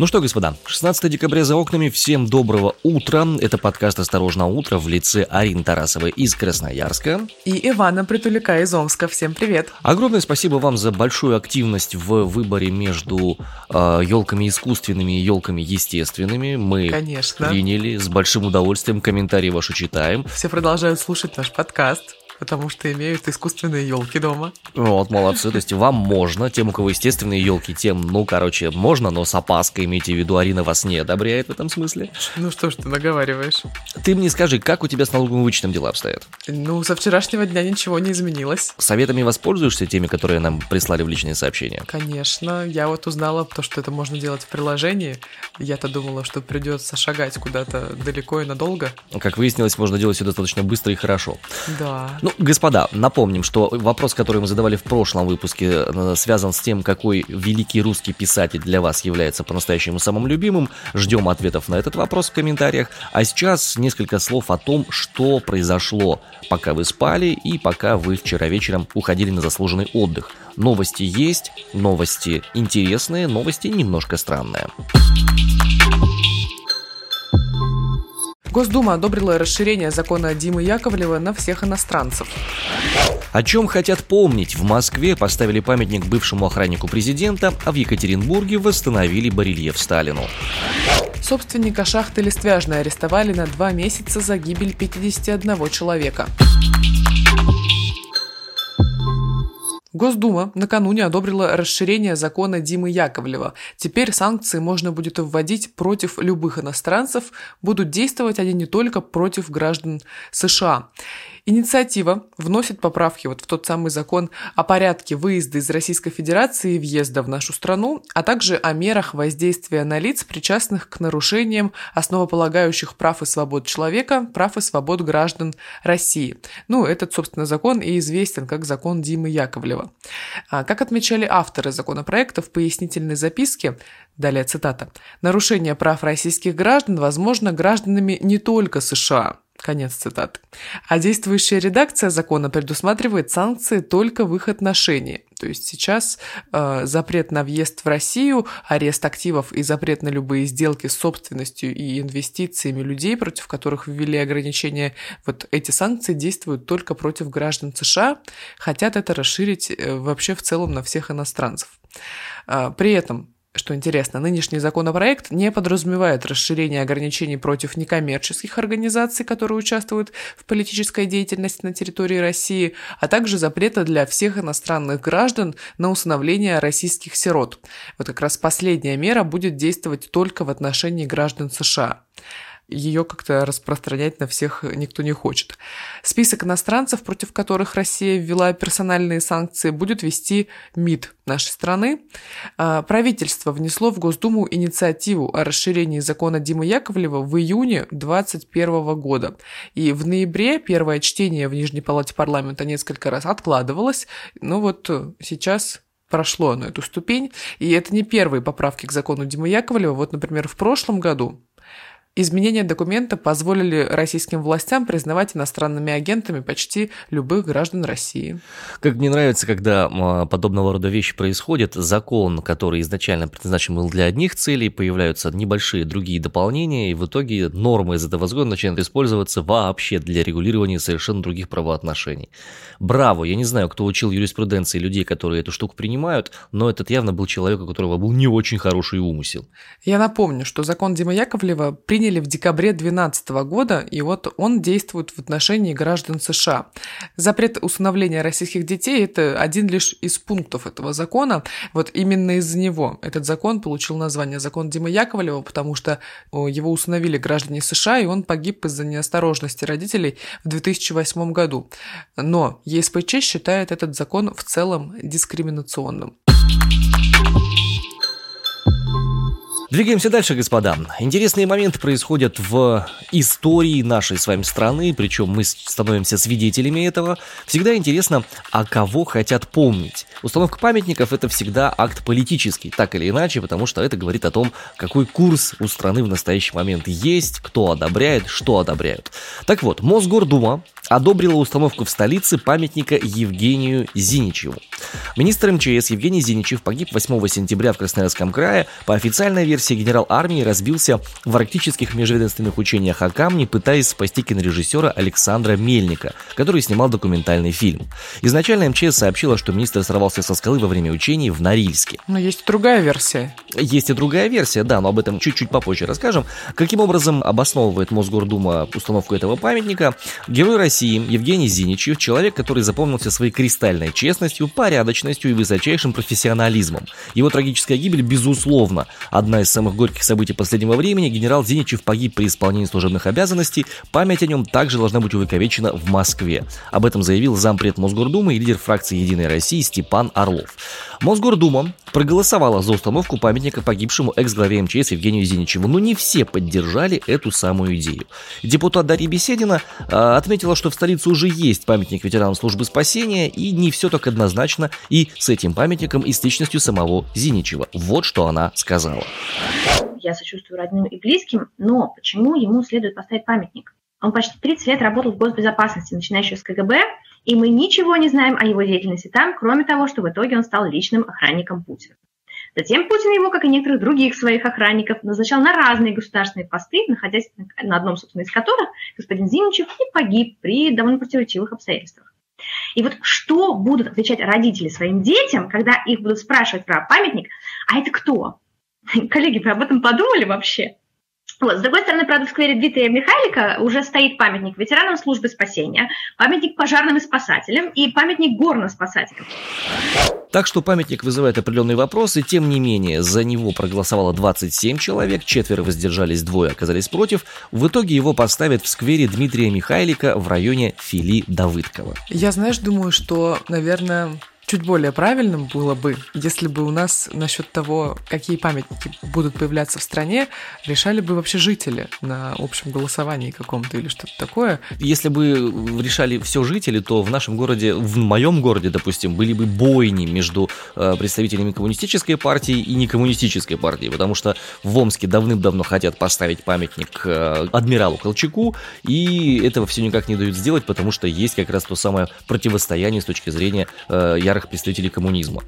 Ну что, господа, 16 декабря за окнами, всем доброго утра. Это подкаст «Осторожно, утро» в лице Арины Тарасовой из Красноярска. И Ивана Притулика из Омска. Всем привет. Огромное спасибо вам за большую активность в выборе между э, елками искусственными и елками естественными. Мы Конечно. приняли с большим удовольствием, комментарии ваши читаем. Все продолжают слушать наш подкаст потому что имеют искусственные елки дома. Вот, молодцы. То есть вам можно, тем, у кого естественные елки, тем, ну, короче, можно, но с опаской имейте в виду, Арина вас не одобряет в этом смысле. Ну что ж ты наговариваешь. Ты мне скажи, как у тебя с налоговым вычетом дела обстоят? Ну, со вчерашнего дня ничего не изменилось. Советами воспользуешься теми, которые нам прислали в личные сообщения? Конечно. Я вот узнала то, что это можно делать в приложении. Я-то думала, что придется шагать куда-то далеко и надолго. Как выяснилось, можно делать все достаточно быстро и хорошо. Да. Ну, ну, господа, напомним, что вопрос, который мы задавали в прошлом выпуске, э, связан с тем, какой великий русский писатель для вас является по-настоящему самым любимым. Ждем ответов на этот вопрос в комментариях. А сейчас несколько слов о том, что произошло, пока вы спали и пока вы вчера вечером уходили на заслуженный отдых. Новости есть, новости интересные, новости немножко странные. Госдума одобрила расширение закона Димы Яковлева на всех иностранцев. О чем хотят помнить? В Москве поставили памятник бывшему охраннику президента, а в Екатеринбурге восстановили барельеф Сталину. Собственника шахты Листвяжной арестовали на два месяца за гибель 51 человека. Госдума накануне одобрила расширение закона Димы Яковлева. Теперь санкции можно будет вводить против любых иностранцев, будут действовать они не только против граждан США. Инициатива вносит поправки вот в тот самый закон о порядке выезда из Российской Федерации и въезда в нашу страну, а также о мерах воздействия на лиц, причастных к нарушениям основополагающих прав и свобод человека, прав и свобод граждан России. Ну, этот, собственно, закон и известен как закон Димы Яковлева. А, как отмечали авторы законопроекта в пояснительной записке, далее цитата, «нарушение прав российских граждан возможно гражданами не только США, Конец цитаты. А действующая редакция закона предусматривает санкции только в их отношении. То есть сейчас э, запрет на въезд в Россию, арест активов и запрет на любые сделки с собственностью и инвестициями людей, против которых ввели ограничения, вот эти санкции действуют только против граждан США, хотят это расширить э, вообще в целом на всех иностранцев. Э, при этом что интересно, нынешний законопроект не подразумевает расширение ограничений против некоммерческих организаций, которые участвуют в политической деятельности на территории России, а также запрета для всех иностранных граждан на усыновление российских сирот. Вот как раз последняя мера будет действовать только в отношении граждан США ее как-то распространять на всех никто не хочет. Список иностранцев, против которых Россия ввела персональные санкции, будет вести МИД нашей страны. А, правительство внесло в Госдуму инициативу о расширении закона Димы Яковлева в июне 2021 года. И в ноябре первое чтение в Нижней Палате парламента несколько раз откладывалось. Но вот сейчас прошло на эту ступень. И это не первые поправки к закону Димы Яковлева. Вот, например, в прошлом году Изменения документа позволили российским властям признавать иностранными агентами почти любых граждан России. Как мне нравится, когда подобного рода вещи происходят, закон, который изначально предназначен был для одних целей, появляются небольшие другие дополнения, и в итоге нормы из этого закона начинают использоваться вообще для регулирования совершенно других правоотношений. Браво! Я не знаю, кто учил юриспруденции людей, которые эту штуку принимают, но этот явно был человек, у которого был не очень хороший умысел. Я напомню, что закон Дима Яковлева при приняли в декабре 2012 года, и вот он действует в отношении граждан США. Запрет усыновления российских детей – это один лишь из пунктов этого закона. Вот именно из-за него этот закон получил название «Закон Димы Яковлева», потому что его усыновили граждане США, и он погиб из-за неосторожности родителей в 2008 году. Но ЕСПЧ считает этот закон в целом дискриминационным. Двигаемся дальше, господа. Интересные моменты происходят в истории нашей с вами страны, причем мы становимся свидетелями этого. Всегда интересно, а кого хотят помнить. Установка памятников – это всегда акт политический, так или иначе, потому что это говорит о том, какой курс у страны в настоящий момент есть, кто одобряет, что одобряют. Так вот, Мосгордума одобрила установку в столице памятника Евгению Зиничеву. Министр МЧС Евгений Зиничев погиб 8 сентября в Красноярском крае. По официальной версии версии генерал армии разбился в арктических межведомственных учениях о камне, пытаясь спасти кинорежиссера Александра Мельника, который снимал документальный фильм. Изначально МЧС сообщила, что министр сорвался со скалы во время учений в Норильске. Но есть другая версия. Есть и другая версия, да, но об этом чуть-чуть попозже расскажем. Каким образом обосновывает Мосгордума установку этого памятника? Герой России Евгений Зиничев, человек, который запомнился своей кристальной честностью, порядочностью и высочайшим профессионализмом. Его трагическая гибель, безусловно, одна из самых горьких событий последнего времени. Генерал Зиничев погиб при исполнении служебных обязанностей. Память о нем также должна быть увековечена в Москве. Об этом заявил зампред Мосгордумы и лидер фракции «Единой России» Степан Орлов. Мосгордума проголосовала за установку памятника погибшему экс-главе МЧС Евгению Зиничеву, но не все поддержали эту самую идею. Депутат Дарья Беседина э, отметила, что в столице уже есть памятник ветеранам службы спасения, и не все так однозначно и с этим памятником, и с личностью самого Зиничева. Вот что она сказала. Я сочувствую родным и близким, но почему ему следует поставить памятник? Он почти 30 лет работал в госбезопасности, начиная еще с КГБ, и мы ничего не знаем о его деятельности там, кроме того, что в итоге он стал личным охранником Путина. Затем Путин его, как и некоторых других своих охранников, назначал на разные государственные посты, находясь на одном, собственно, из которых господин Зиничев и погиб при довольно противоречивых обстоятельствах. И вот что будут отвечать родители своим детям, когда их будут спрашивать про памятник, а это кто? Коллеги, вы об этом подумали вообще? Вот. С другой стороны, правда, в сквере Дмитрия Михайлика уже стоит памятник ветеранам службы спасения, памятник пожарным и спасателям и памятник горным спасателям. Так что памятник вызывает определенные вопросы, тем не менее, за него проголосовало 27 человек, четверо воздержались, двое оказались против. В итоге его поставят в сквере Дмитрия Михайлика в районе Фили Давыдкова. Я, знаешь, думаю, что, наверное, чуть более правильным было бы, если бы у нас насчет того, какие памятники будут появляться в стране, решали бы вообще жители на общем голосовании каком-то или что-то такое. Если бы решали все жители, то в нашем городе, в моем городе, допустим, были бы бойни между э, представителями коммунистической партии и некоммунистической партии, потому что в Омске давным-давно хотят поставить памятник э, адмиралу Колчаку, и этого все никак не дают сделать, потому что есть как раз то самое противостояние с точки зрения э, ярых ярых представителей коммунизма.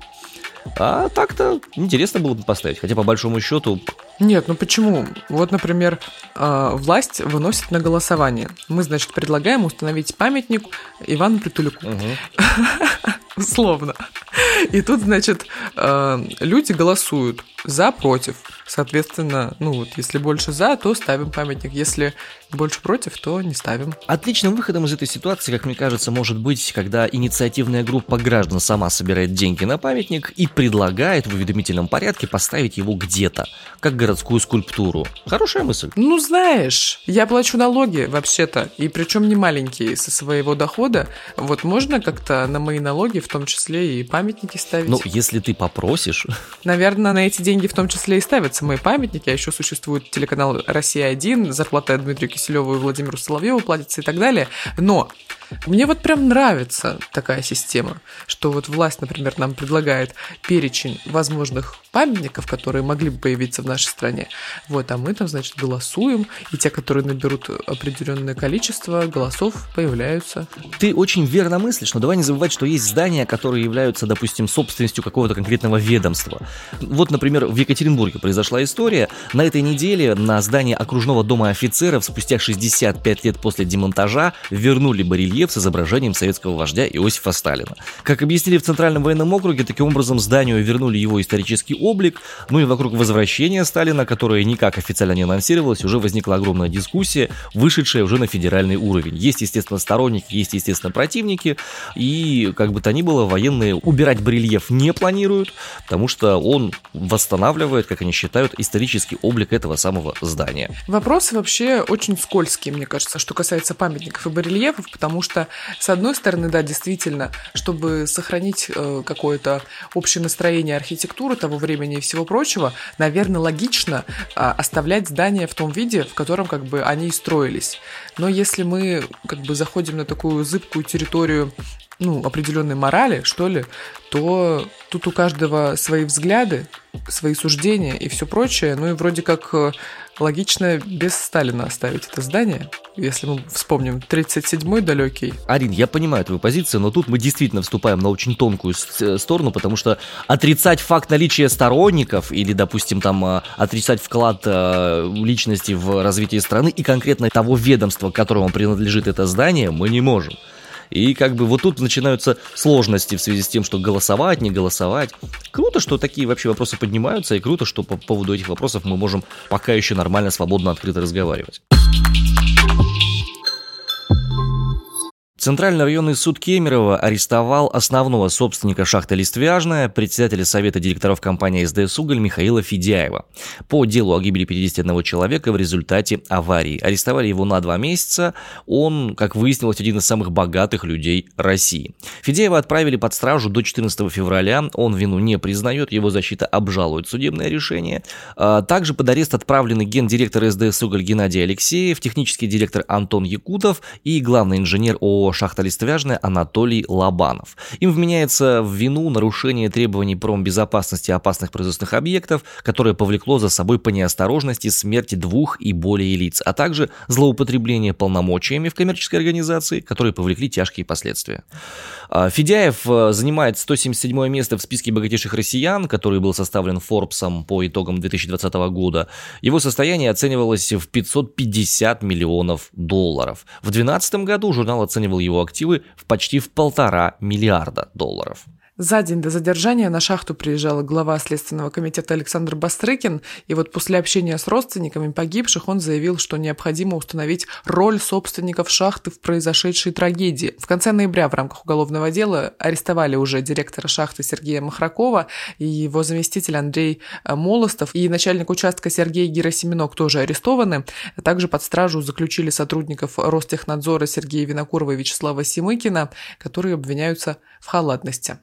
А так-то интересно было бы поставить, хотя по большому счету... Нет, ну почему? Вот, например, а, власть выносит на голосование. Мы, значит, предлагаем установить памятник Ивану Притуляку. Угу. Условно. И тут, значит, а, люди голосуют за, против. Соответственно, ну вот, если больше за, то ставим памятник. Если больше против, то не ставим. Отличным выходом из этой ситуации, как мне кажется, может быть, когда инициативная группа граждан сама собирает деньги на памятник и предлагает в уведомительном порядке поставить его где-то, как городскую скульптуру. Хорошая мысль. Ну, знаешь, я плачу налоги вообще-то, и причем не маленькие со своего дохода. Вот можно как-то на мои налоги в том числе и памятники ставить? Ну, если ты попросишь. Наверное, на эти деньги в том числе и ставятся мои памятники, а еще существует телеканал «Россия-1», зарплата Дмитрию Киселеву и Владимиру Соловьеву платится и так далее. Но мне вот прям нравится такая система, что вот власть, например, нам предлагает перечень возможных памятников, которые могли бы появиться в нашей стране. Вот, а мы там, значит, голосуем, и те, которые наберут определенное количество голосов, появляются. Ты очень верно мыслишь, но давай не забывать, что есть здания, которые являются, допустим, собственностью какого-то конкретного ведомства. Вот, например, в Екатеринбурге произошла история. На этой неделе на здание окружного дома офицеров спустя 65 лет после демонтажа вернули барельеф с изображением советского вождя Иосифа Сталина. Как объяснили в Центральном военном округе, таким образом зданию вернули его исторический облик, ну и вокруг возвращения Сталина, которое никак официально не анонсировалось, уже возникла огромная дискуссия, вышедшая уже на федеральный уровень. Есть, естественно, сторонники, есть, естественно, противники, и, как бы то ни было, военные убирать барельеф не планируют, потому что он восстанавливает, как они считают, исторический облик этого самого здания. Вопросы вообще очень скользкие, мне кажется, что касается памятников и барельефов, потому что, с одной стороны, да, действительно, чтобы сохранить э, какое-то общее настроение архитектуры того времени, и всего прочего, наверное, логично а, оставлять здания в том виде, в котором как бы они и строились. Но если мы как бы заходим на такую зыбкую территорию ну, определенной морали, что ли, то тут у каждого свои взгляды, свои суждения и все прочее. Ну и вроде как э, логично без Сталина оставить это здание, если мы вспомним 37-й далекий. Арин, я понимаю твою позицию, но тут мы действительно вступаем на очень тонкую э, сторону, потому что отрицать факт наличия сторонников или, допустим, там э, отрицать вклад личности в развитие страны и конкретно того ведомства, которому принадлежит это здание, мы не можем. И как бы вот тут начинаются сложности в связи с тем, что голосовать, не голосовать. Круто, что такие вообще вопросы поднимаются, и круто, что по поводу этих вопросов мы можем пока еще нормально, свободно, открыто разговаривать. Центральный районный суд Кемерово арестовал основного собственника шахты «Листвяжная», председателя Совета директоров компании СДС «Уголь» Михаила Федяева по делу о гибели 51 человека в результате аварии. Арестовали его на два месяца. Он, как выяснилось, один из самых богатых людей России. Федяева отправили под стражу до 14 февраля. Он вину не признает, его защита обжалует судебное решение. А, также под арест отправлены гендиректор СДС «Уголь» Геннадий Алексеев, технический директор Антон Якутов и главный инженер ООО шахта Листвяжная Анатолий Лобанов. Им вменяется в вину нарушение требований промбезопасности опасных производственных объектов, которое повлекло за собой по неосторожности смерть двух и более лиц, а также злоупотребление полномочиями в коммерческой организации, которые повлекли тяжкие последствия. А, Федяев э, занимает 177 место в списке богатейших россиян, который был составлен Форбсом по итогам 2020 года. Его состояние оценивалось в 550 миллионов долларов. В 2012 году журнал оценивал его активы в почти в полтора миллиарда долларов. За день до задержания на шахту приезжал глава Следственного комитета Александр Бастрыкин, и вот после общения с родственниками погибших он заявил, что необходимо установить роль собственников шахты в произошедшей трагедии. В конце ноября в рамках уголовного дела арестовали уже директора шахты Сергея Махракова и его заместитель Андрей э, Молостов, и начальник участка Сергей Герасименок тоже арестованы. Также под стражу заключили сотрудников Ростехнадзора Сергея Винокурова и Вячеслава Симыкина, которые обвиняются в халатности.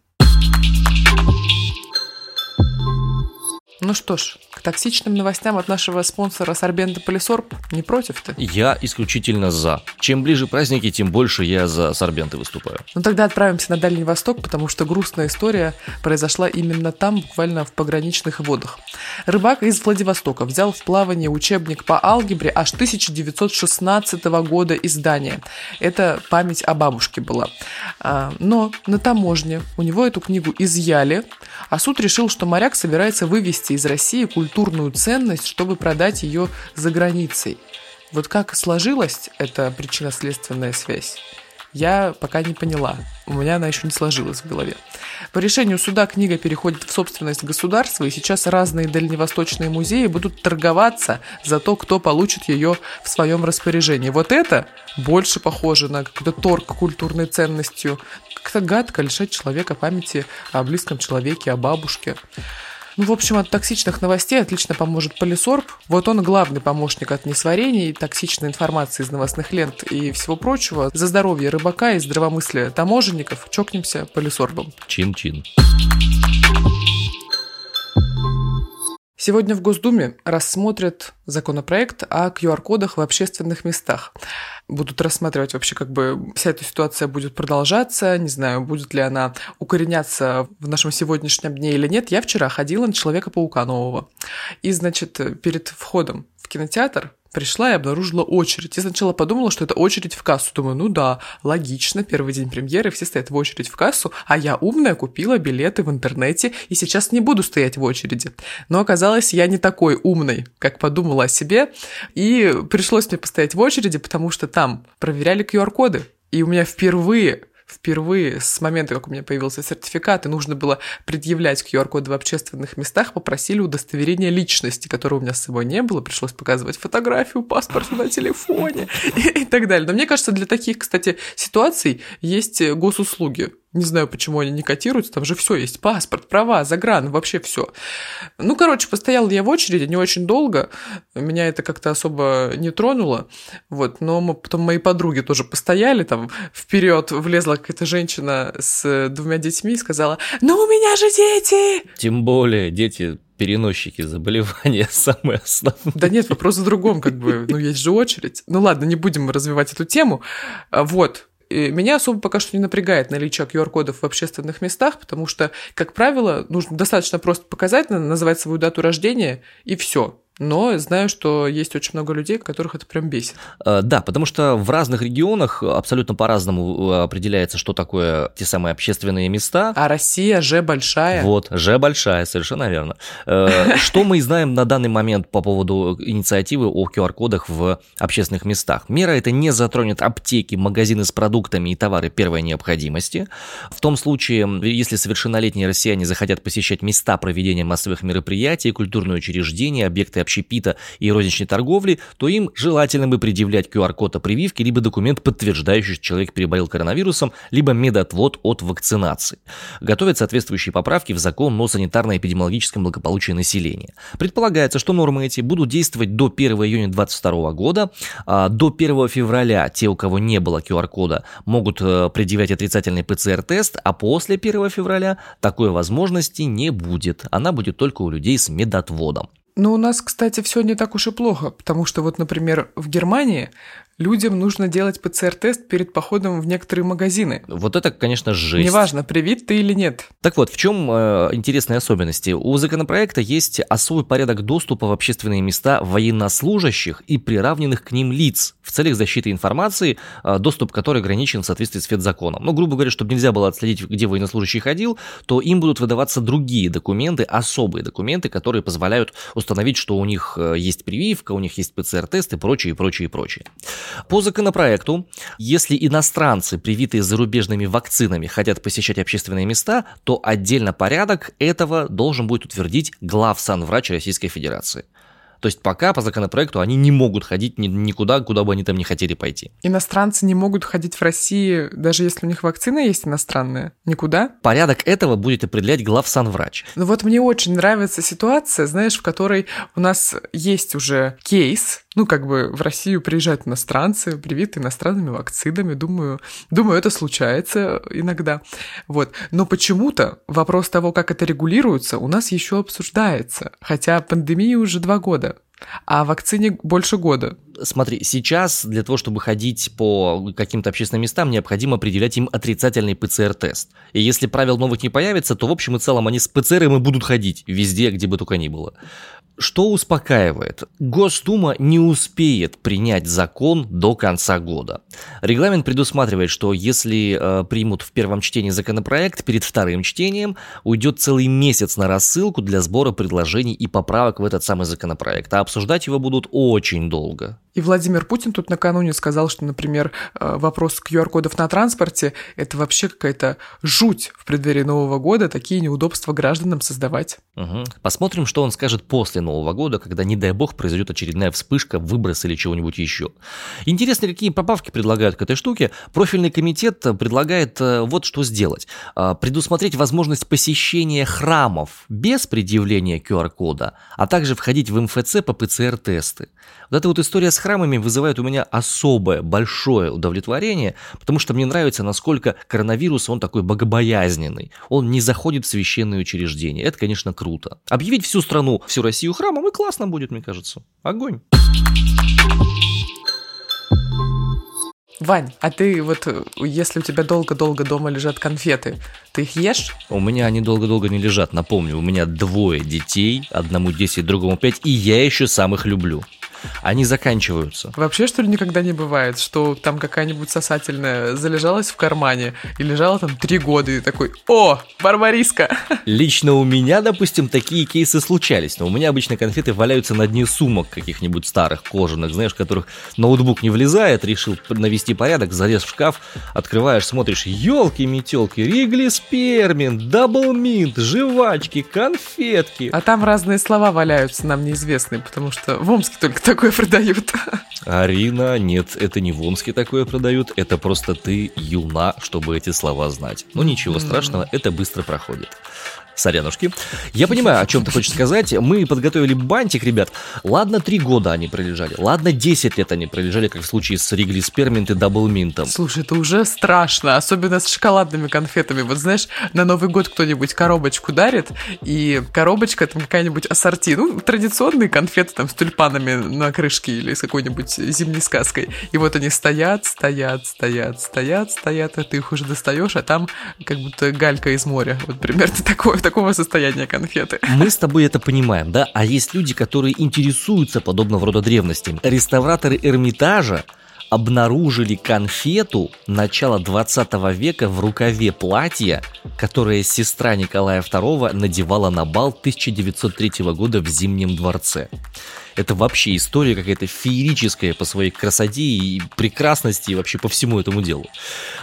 Ну что ж, к токсичным новостям от нашего спонсора Сорбента Полисорб не против ты? Я исключительно за. Чем ближе праздники, тем больше я за сорбенты выступаю. Ну тогда отправимся на Дальний Восток, потому что грустная история произошла именно там, буквально в пограничных водах. Рыбак из Владивостока взял в плавание учебник по алгебре аж 1916 года издания. Это память о бабушке была. А, но на таможне у него эту книгу изъяли, а суд решил, что моряк собирается вывести из России культурную ценность, чтобы продать ее за границей. Вот как сложилась эта причинно-следственная связь, я пока не поняла. У меня она еще не сложилась в голове. По решению суда книга переходит в собственность государства, и сейчас разные дальневосточные музеи будут торговаться за то, кто получит ее в своем распоряжении. Вот это больше похоже на какой-то торг культурной ценностью. Как-то гадко лишать человека памяти о близком человеке, о бабушке. Ну, в общем, от токсичных новостей отлично поможет Полисорб. Вот он главный помощник от несварений, токсичной информации из новостных лент и всего прочего. За здоровье рыбака и здравомыслие таможенников чокнемся Полисорбом. Чин-чин. Сегодня в Госдуме рассмотрят законопроект о QR-кодах в общественных местах. Будут рассматривать вообще, как бы вся эта ситуация будет продолжаться, не знаю, будет ли она укореняться в нашем сегодняшнем дне или нет. Я вчера ходила на Человека-паука нового. И, значит, перед входом кинотеатр Пришла и обнаружила очередь. Я сначала подумала, что это очередь в кассу. Думаю, ну да, логично, первый день премьеры, все стоят в очередь в кассу, а я умная купила билеты в интернете и сейчас не буду стоять в очереди. Но оказалось, я не такой умный, как подумала о себе, и пришлось мне постоять в очереди, потому что там проверяли QR-коды. И у меня впервые впервые с момента, как у меня появился сертификат, и нужно было предъявлять QR-коды в общественных местах, попросили удостоверение личности, которого у меня с собой не было, пришлось показывать фотографию, паспорт на телефоне и, и так далее. Но мне кажется, для таких, кстати, ситуаций есть госуслуги. Не знаю, почему они не котируются, там же все есть, паспорт, права, загран, вообще все. Ну, короче, постоял я в очереди не очень долго, меня это как-то особо не тронуло, вот, но мы, потом мои подруги тоже постояли, там вперед влезла какая-то женщина с двумя детьми и сказала, ну, у меня же дети! Тем более, дети переносчики заболевания самые основные. Да нет, вопрос в другом, как бы, ну, есть же очередь. Ну, ладно, не будем развивать эту тему. Вот, меня особо пока что не напрягает наличие QR-кодов в общественных местах, потому что, как правило, нужно достаточно просто показать, назвать свою дату рождения, и все. Но знаю, что есть очень много людей, которых это прям бесит. Э, да, потому что в разных регионах абсолютно по-разному э, определяется, что такое те самые общественные места. А Россия же большая. Вот, же большая, совершенно верно. Э, что мы знаем на данный момент по поводу инициативы о QR-кодах в общественных местах? Мера это не затронет аптеки, магазины с продуктами и товары первой необходимости. В том случае, если совершеннолетние россияне захотят посещать места проведения массовых мероприятий, культурные учреждения, объекты общепита и розничной торговли, то им желательно бы предъявлять QR-код о прививке, либо документ, подтверждающий, что человек переболел коронавирусом, либо медотвод от вакцинации. Готовят соответствующие поправки в закон о санитарно-эпидемиологическом благополучии населения. Предполагается, что нормы эти будут действовать до 1 июня 2022 года. А до 1 февраля те, у кого не было QR-кода, могут э, предъявлять отрицательный ПЦР-тест, а после 1 февраля такой возможности не будет. Она будет только у людей с медотводом. Но у нас, кстати, все не так уж и плохо, потому что вот, например, в Германии людям нужно делать ПЦР-тест перед походом в некоторые магазины. Вот это, конечно, жесть. Неважно, привит ты или нет. Так вот, в чем э, интересные особенности? У законопроекта есть особый порядок доступа в общественные места военнослужащих и приравненных к ним лиц в целях защиты информации, э, доступ которой ограничен в соответствии с федзаконом. Ну, грубо говоря, чтобы нельзя было отследить, где военнослужащий ходил, то им будут выдаваться другие документы, особые документы, которые позволяют установить, что у них э, есть прививка, у них есть ПЦР-тест и прочее, и прочее, и прочее. По законопроекту, если иностранцы, привитые зарубежными вакцинами, хотят посещать общественные места, то отдельно порядок этого должен будет утвердить глав санврач Российской Федерации. То есть пока по законопроекту они не могут ходить никуда, куда бы они там не хотели пойти. Иностранцы не могут ходить в России, даже если у них вакцина есть иностранная? Никуда? Порядок этого будет определять главсанврач. Ну вот мне очень нравится ситуация, знаешь, в которой у нас есть уже кейс, ну, как бы в Россию приезжают иностранцы, привиты иностранными вакцинами. Думаю, думаю, это случается иногда. Вот. Но почему-то вопрос того, как это регулируется, у нас еще обсуждается. Хотя пандемии уже два года а вакцине больше года. Смотри, сейчас для того, чтобы ходить по каким-то общественным местам, необходимо определять им отрицательный ПЦР-тест. И если правил новых не появится, то в общем и целом они с ПЦРом и будут ходить везде, где бы только ни было. Что успокаивает? Госдума не успеет принять закон до конца года. Регламент предусматривает, что если э, примут в первом чтении законопроект, перед вторым чтением уйдет целый месяц на рассылку для сбора предложений и поправок в этот самый законопроект, а обсуждать его будут очень долго. И Владимир Путин тут накануне сказал, что, например, э, вопрос QR-кодов на транспорте – это вообще какая-то жуть в преддверии Нового года, такие неудобства гражданам создавать. Угу. Посмотрим, что он скажет после Нового года, когда, не дай бог, произойдет очередная вспышка, выброс или чего-нибудь еще. Интересно, какие поправки предлагают к этой штуке. Профильный комитет предлагает э, вот что сделать. Э, предусмотреть возможность посещения храмов без предъявления QR-кода, а также входить в МФЦ по ПЦР-тесты. Вот эта вот история с храмами вызывает у меня особое, большое удовлетворение, потому что мне нравится, насколько коронавирус, он такой богобоязненный. Он не заходит в священные учреждения. Это, конечно, круто. Объявить всю страну, всю Россию храмом, и классно будет, мне кажется. Огонь. Вань, а ты вот, если у тебя долго-долго дома лежат конфеты, ты их ешь? У меня они долго-долго не лежат, напомню, у меня двое детей, одному 10, другому 5, и я еще сам их люблю они заканчиваются. Вообще, что ли, никогда не бывает, что там какая-нибудь сосательная залежалась в кармане и лежала там три года и такой, о, барбариска. Лично у меня, допустим, такие кейсы случались, но у меня обычно конфеты валяются на дне сумок каких-нибудь старых, кожаных, знаешь, которых ноутбук не влезает, решил навести порядок, залез в шкаф, открываешь, смотришь, елки-метелки, Ригли Спермин, Даблминт, жвачки, конфетки. А там разные слова валяются, нам неизвестные, потому что в Омске только такое продают. Арина, нет, это не в Омске такое продают, это просто ты юна, чтобы эти слова знать. Ну, ничего страшного, это быстро проходит. Сорянушки. Я понимаю, о чем ты хочешь сказать. Мы подготовили бантик, ребят. Ладно, три года они пролежали. Ладно, 10 лет они пролежали, как в случае с Ригли Сперминт и Даблминтом. Слушай, это уже страшно, особенно с шоколадными конфетами. Вот знаешь, на Новый год кто-нибудь коробочку дарит, и коробочка там какая-нибудь ассорти. Ну, традиционные конфеты там с тюльпанами на крышке или с какой-нибудь зимней сказкой. И вот они стоят, стоят, стоят, стоят, стоят, а ты их уже достаешь, а там как будто галька из моря. Вот примерно такое, такого состояния конфеты. Мы с тобой это понимаем, да? А есть люди, которые интересуются подобного рода древностями. Реставраторы Эрмитажа обнаружили конфету начала 20 века в рукаве платья, которое сестра Николая II надевала на бал 1903 года в Зимнем дворце. Это вообще история какая-то феерическая по своей красоте и прекрасности и вообще по всему этому делу.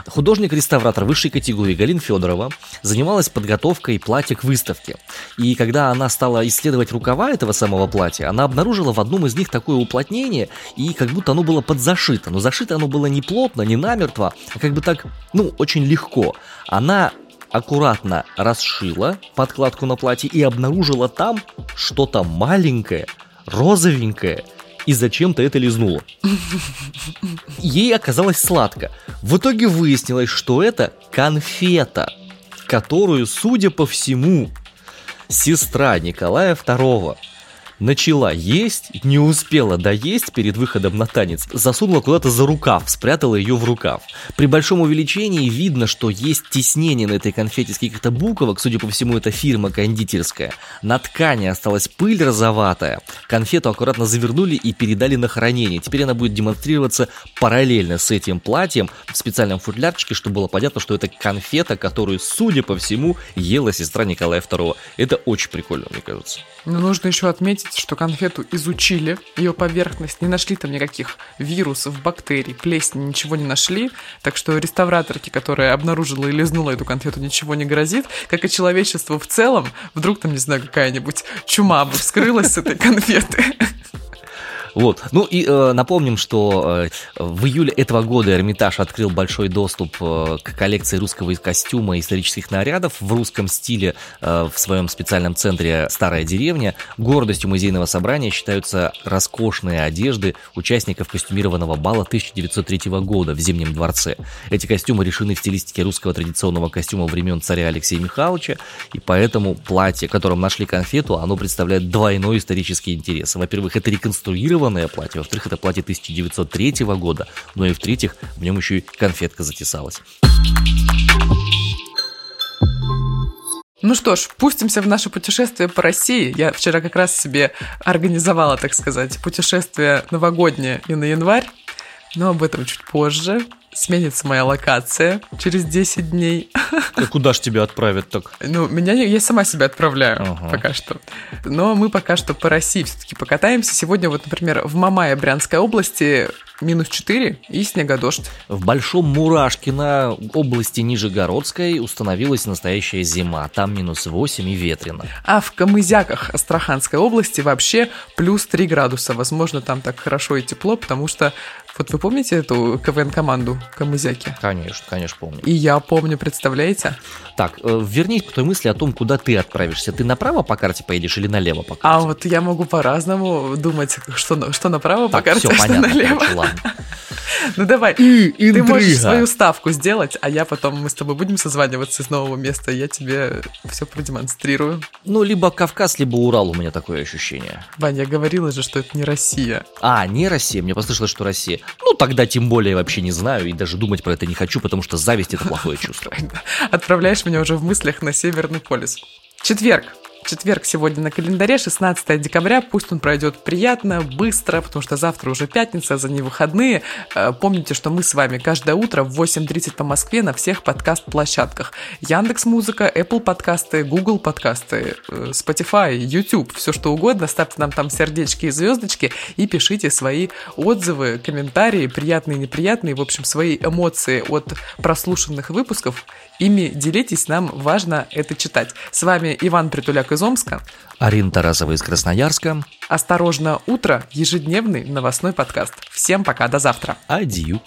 Художник-реставратор высшей категории Галина Федорова занималась подготовкой платья к выставке. И когда она стала исследовать рукава этого самого платья, она обнаружила в одном из них такое уплотнение, и как будто оно было подзашито. Но зашито оно было не плотно, не намертво, а как бы так, ну, очень легко. Она аккуратно расшила подкладку на платье и обнаружила там что-то маленькое – розовенькая и зачем-то это лизнула. Ей оказалось сладко. В итоге выяснилось, что это конфета, которую, судя по всему, сестра Николая II начала есть, не успела доесть перед выходом на танец, засунула куда-то за рукав, спрятала ее в рукав. При большом увеличении видно, что есть теснение на этой конфете с каких-то буквок, судя по всему, это фирма кондитерская. На ткани осталась пыль розоватая. Конфету аккуратно завернули и передали на хранение. Теперь она будет демонстрироваться параллельно с этим платьем в специальном футлярчике, чтобы было понятно, что это конфета, которую, судя по всему, ела сестра Николая II. Это очень прикольно, мне кажется. Но нужно еще отметить, что конфету изучили, ее поверхность, не нашли там никаких вирусов, бактерий, плесени, ничего не нашли. Так что реставраторке, которая обнаружила и лизнула эту конфету, ничего не грозит. Как и человечеству в целом, вдруг там, не знаю, какая-нибудь чума бы вскрылась с этой конфеты. Вот. Ну и э, напомним, что э, в июле этого года Эрмитаж открыл большой доступ э, к коллекции русского костюма и исторических нарядов в русском стиле э, в своем специальном центре «Старая деревня». Гордостью музейного собрания считаются роскошные одежды участников костюмированного бала 1903 года в Зимнем дворце. Эти костюмы решены в стилистике русского традиционного костюма времен царя Алексея Михайловича, и поэтому платье, которым нашли конфету, оно представляет двойной исторический интерес. Во-первых, это реконструировано реконструированное платье, во-вторых, это платье 1903 года, но ну и в-третьих, в нем еще и конфетка затесалась. Ну что ж, пустимся в наше путешествие по России. Я вчера как раз себе организовала, так сказать, путешествие новогоднее и на январь, но об этом чуть позже сменится моя локация через 10 дней. И куда ж тебя отправят так? Ну, меня я сама себя отправляю ага. пока что. Но мы пока что по России все-таки покатаемся. Сегодня вот, например, в Мамае Брянской области минус 4 и снегодождь. В Большом Мурашкино, области Нижегородской, установилась настоящая зима. Там минус 8 и ветрено. А в Камызяках Астраханской области вообще плюс 3 градуса. Возможно, там так хорошо и тепло, потому что вот вы помните эту КВН-команду Камызяки? Конечно, конечно, помню. И я помню, представляете? Так, э, вернись к той мысли о том, куда ты отправишься. Ты направо по карте поедешь или налево по карте? А вот я могу по-разному думать, что, что направо так, по карте, все, а что понятно, налево. Короче, ладно. Ну давай, и, ты можешь свою ставку сделать, а я потом, мы с тобой будем созваниваться из нового места, я тебе все продемонстрирую. Ну, либо Кавказ, либо Урал у меня такое ощущение. Ваня, я говорила же, что это не Россия. А, не Россия, мне послышалось, что Россия. Ну, тогда тем более вообще не знаю и даже думать про это не хочу, потому что зависть – это плохое чувство. Отправляешь меня уже в мыслях на Северный полюс. Четверг. Четверг сегодня на календаре, 16 декабря. Пусть он пройдет приятно, быстро, потому что завтра уже пятница, за ней выходные. Э, помните, что мы с вами каждое утро в 8.30 по Москве на всех подкаст-площадках. Яндекс Музыка, Apple подкасты, Google подкасты, э, Spotify, YouTube, все что угодно. Ставьте нам там сердечки и звездочки и пишите свои отзывы, комментарии, приятные, неприятные, в общем, свои эмоции от прослушанных выпусков. Ими делитесь, нам важно это читать. С вами Иван Притуляк из Омска. Арина Тарасова из Красноярска. Осторожно, утро. Ежедневный новостной подкаст. Всем пока, до завтра. Адью.